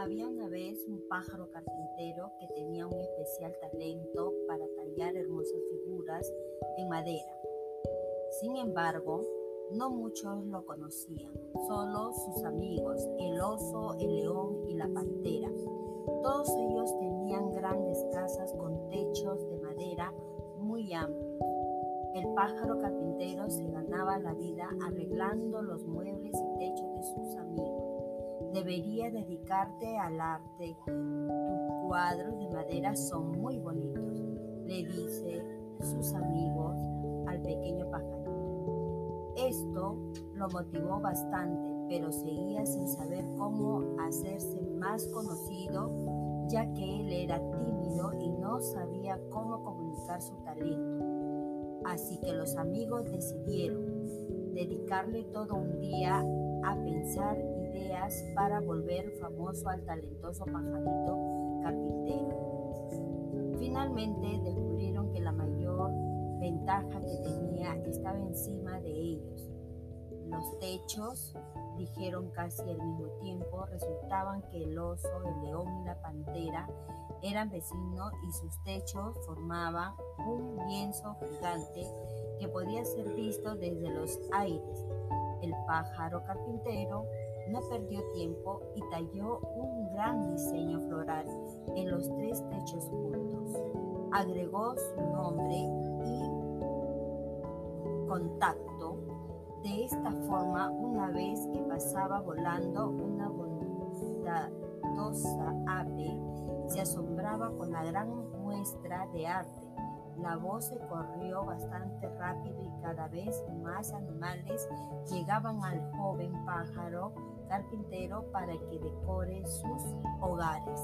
Había una vez un pájaro carpintero que tenía un especial talento para tallar hermosas figuras en madera. Sin embargo, no muchos lo conocían, solo sus amigos, el oso, el león y la pantera. Todos ellos tenían grandes casas con techos de madera muy amplios. El pájaro carpintero se ganaba la vida arreglando los muebles y techos de sus amigos Debería dedicarte al arte. Tus cuadros de madera son muy bonitos, le dice sus amigos al pequeño pajarito. Esto lo motivó bastante, pero seguía sin saber cómo hacerse más conocido, ya que él era tímido y no sabía cómo comunicar su talento. Así que los amigos decidieron dedicarle todo un día a pensar ideas para volver famoso al talentoso pajarito carpintero. Finalmente descubrieron que la mayor ventaja que tenía estaba encima de ellos. Los techos, dijeron casi al mismo tiempo, resultaban que el oso, el león y la pantera eran vecinos y sus techos formaban un lienzo gigante que podía ser visto desde los aires. El pájaro carpintero no perdió tiempo y talló un gran diseño floral en los tres techos juntos. Agregó su nombre y contacto. De esta forma, una vez que pasaba volando una bondadosa ave, se asombraba con la gran muestra de arte. La voz se corrió bastante rápido y cada vez más animales llegaban al joven pájaro carpintero para que decore sus hogares.